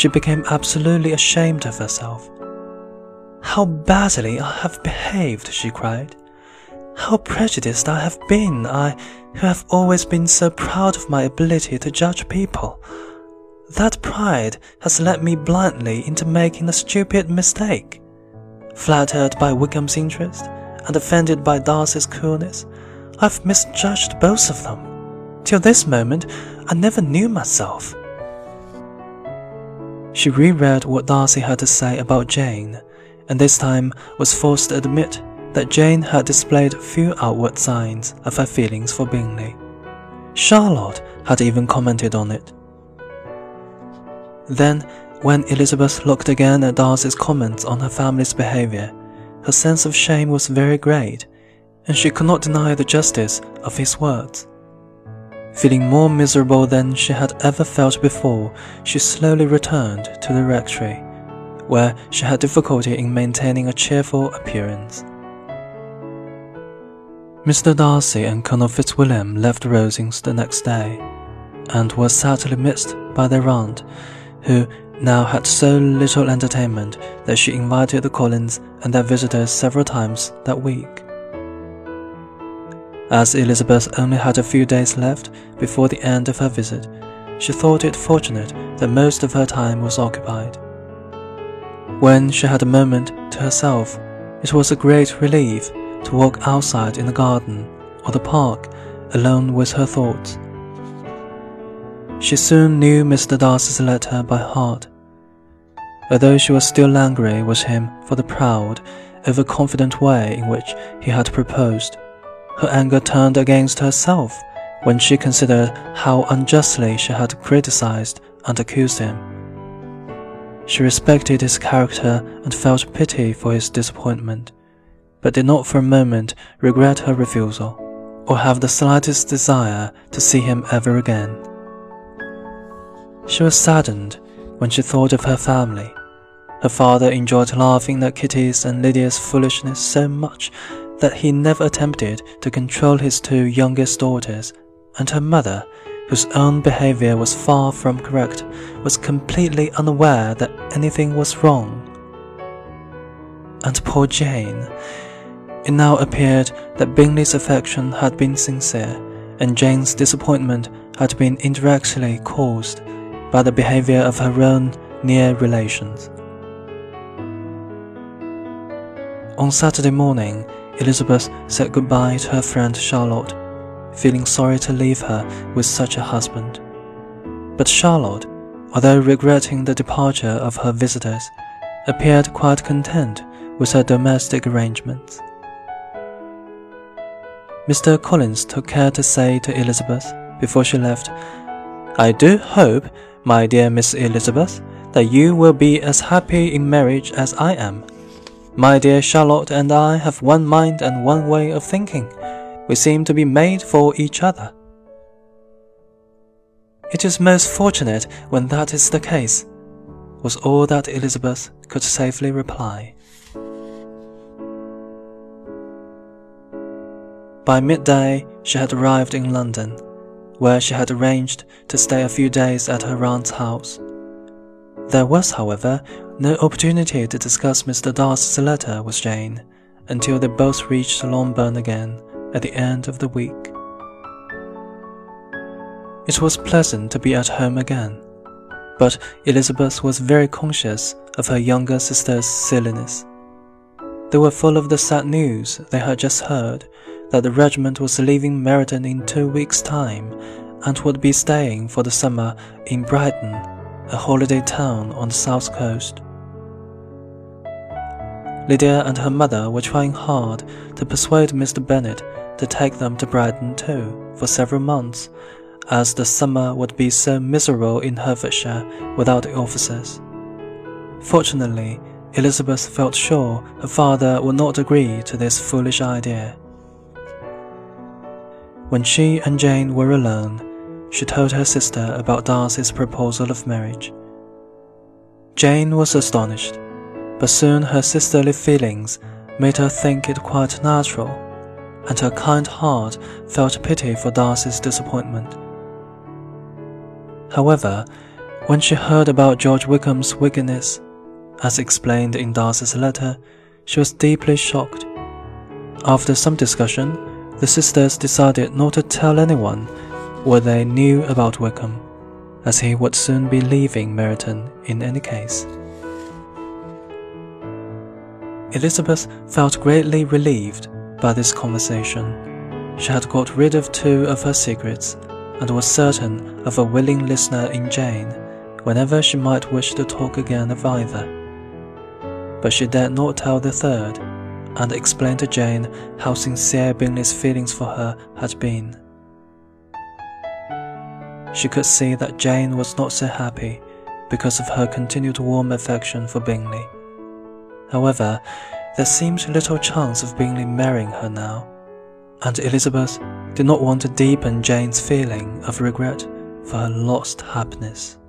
she became absolutely ashamed of herself. How badly I have behaved, she cried. How prejudiced I have been, I who have always been so proud of my ability to judge people. That pride has led me blindly into making a stupid mistake. Flattered by Wickham's interest and offended by Darcy's coolness, I've misjudged both of them. Till this moment, I never knew myself. She reread what Darcy had to say about Jane, and this time was forced to admit that Jane had displayed few outward signs of her feelings for Bingley. Charlotte had even commented on it. Then, when Elizabeth looked again at Darcy's comments on her family's behavior, her sense of shame was very great, and she could not deny the justice of his words. Feeling more miserable than she had ever felt before, she slowly returned to the rectory, where she had difficulty in maintaining a cheerful appearance. Mr. Darcy and Colonel Fitzwilliam left Rosings the next day, and were sadly missed by their aunt, who now had so little entertainment that she invited the Collins and their visitors several times that week. As Elizabeth only had a few days left before the end of her visit, she thought it fortunate that most of her time was occupied. When she had a moment to herself, it was a great relief to walk outside in the garden or the park alone with her thoughts. She soon knew Mr. Darcy's letter by heart. Although she was still angry with him for the proud, overconfident way in which he had proposed, her anger turned against herself when she considered how unjustly she had criticized and accused him. She respected his character and felt pity for his disappointment but did not for a moment regret her refusal, or have the slightest desire to see him ever again. She was saddened when she thought of her family. Her father enjoyed laughing at Kitty's and Lydia's foolishness so much that he never attempted to control his two youngest daughters, and her mother, whose own behavior was far from correct, was completely unaware that anything was wrong. And poor Jane, it now appeared that Bingley's affection had been sincere, and Jane's disappointment had been indirectly caused by the behavior of her own near relations. On Saturday morning, Elizabeth said goodbye to her friend Charlotte, feeling sorry to leave her with such a husband. But Charlotte, although regretting the departure of her visitors, appeared quite content with her domestic arrangements. Mr. Collins took care to say to Elizabeth before she left, I do hope, my dear Miss Elizabeth, that you will be as happy in marriage as I am. My dear Charlotte and I have one mind and one way of thinking. We seem to be made for each other. It is most fortunate when that is the case, was all that Elizabeth could safely reply. By midday, she had arrived in London, where she had arranged to stay a few days at her aunt's house. There was, however, no opportunity to discuss Mr. Darcy's letter with Jane until they both reached Longbourn again at the end of the week. It was pleasant to be at home again, but Elizabeth was very conscious of her younger sister's silliness. They were full of the sad news they had just heard that the regiment was leaving Meryton in two weeks' time and would be staying for the summer in Brighton, a holiday town on the south coast. Lydia and her mother were trying hard to persuade Mr. Bennet to take them to Brighton too for several months, as the summer would be so miserable in Hertfordshire without the officers. Fortunately, Elizabeth felt sure her father would not agree to this foolish idea. When she and Jane were alone, she told her sister about Darcy's proposal of marriage. Jane was astonished, but soon her sisterly feelings made her think it quite natural, and her kind heart felt pity for Darcy's disappointment. However, When she heard about George Wickham's wickedness, as explained in Darcy's letter, she was deeply shocked. After some discussion, the sisters decided not to tell anyone what they knew about Wickham, as he would soon be leaving Meryton in any case. Elizabeth felt greatly relieved by this conversation. She had got rid of two of her secrets and was certain of a willing listener in Jane whenever she might wish to talk again of either. But she dared not tell the third, and explain to Jane how sincere Bingley's feelings for her had been. She could see that Jane was not so happy because of her continued warm affection for Bingley. However, there seemed little chance of Bingley marrying her now, and Elizabeth did not want to deepen Jane's feeling of regret for her lost happiness.